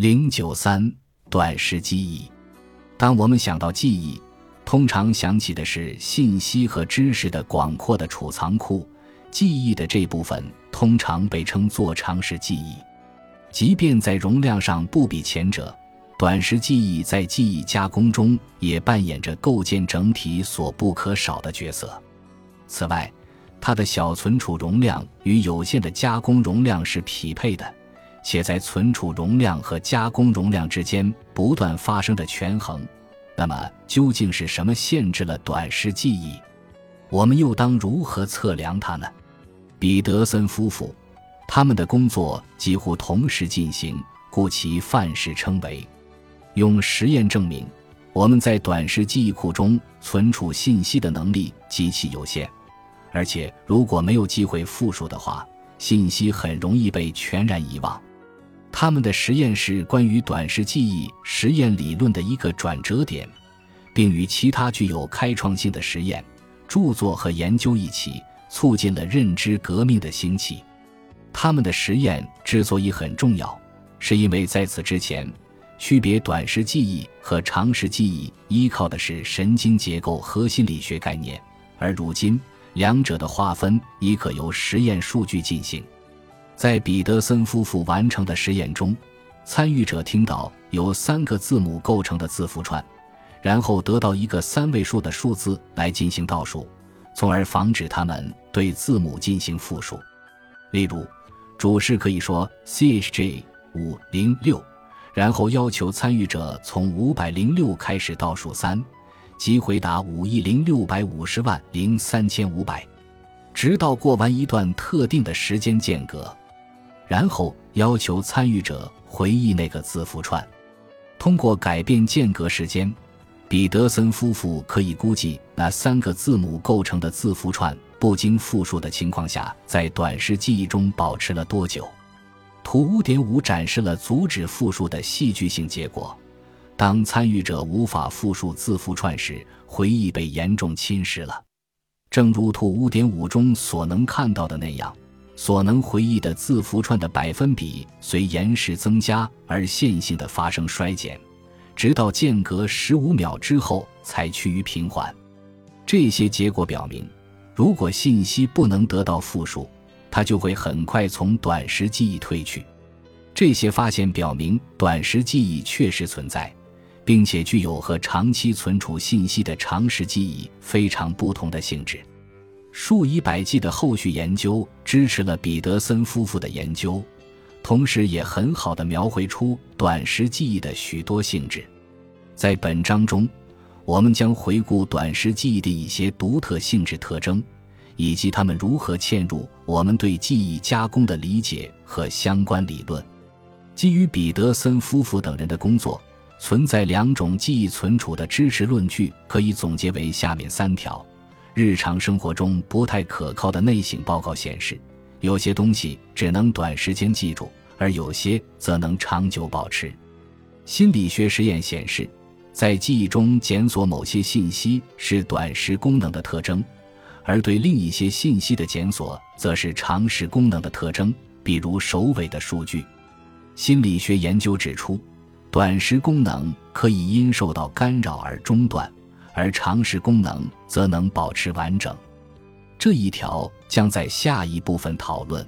零九三短时记忆。当我们想到记忆，通常想起的是信息和知识的广阔的储藏库。记忆的这部分通常被称作长时记忆，即便在容量上不比前者，短时记忆在记忆加工中也扮演着构建整体所不可少的角色。此外，它的小存储容量与有限的加工容量是匹配的。且在存储容量和加工容量之间不断发生着权衡，那么究竟是什么限制了短时记忆？我们又当如何测量它呢？彼得森夫妇，他们的工作几乎同时进行，故其范式称为“用实验证明”。我们在短时记忆库中存储信息的能力极其有限，而且如果没有机会复述的话，信息很容易被全然遗忘。他们的实验是关于短时记忆实验理论的一个转折点，并与其他具有开创性的实验、著作和研究一起，促进了认知革命的兴起。他们的实验之所以很重要，是因为在此之前，区别短时记忆和长时记忆依靠的是神经结构和心理学概念，而如今两者的划分已可由实验数据进行。在彼得森夫妇完成的实验中，参与者听到由三个字母构成的字符串，然后得到一个三位数的数字来进行倒数，从而防止他们对字母进行复数。例如，主事可以说 “chj 五零六”，然后要求参与者从五百零六开始倒数三，即回答五亿零六百五十万零三千五百，直到过完一段特定的时间间隔。然后要求参与者回忆那个字符串。通过改变间隔时间，彼得森夫妇可以估计那三个字母构成的字符串不经复数的情况下，在短时记忆中保持了多久。图五点五展示了阻止复数的戏剧性结果。当参与者无法复述字符串时，回忆被严重侵蚀了。正如图五点五中所能看到的那样。所能回忆的字符串的百分比随延时增加而线性的发生衰减，直到间隔十五秒之后才趋于平缓。这些结果表明，如果信息不能得到复述，它就会很快从短时记忆退去。这些发现表明，短时记忆确实存在，并且具有和长期存储信息的长时记忆非常不同的性质。数以百计的后续研究支持了彼得森夫妇的研究，同时也很好的描绘出短时记忆的许多性质。在本章中，我们将回顾短时记忆的一些独特性质特征，以及它们如何嵌入我们对记忆加工的理解和相关理论。基于彼得森夫妇等人的工作，存在两种记忆存储的支持论据，可以总结为下面三条。日常生活中不太可靠的内省报告显示，有些东西只能短时间记住，而有些则能长久保持。心理学实验显示，在记忆中检索某些信息是短时功能的特征，而对另一些信息的检索则是长时功能的特征，比如首尾的数据。心理学研究指出，短时功能可以因受到干扰而中断。而常识功能则能保持完整，这一条将在下一部分讨论。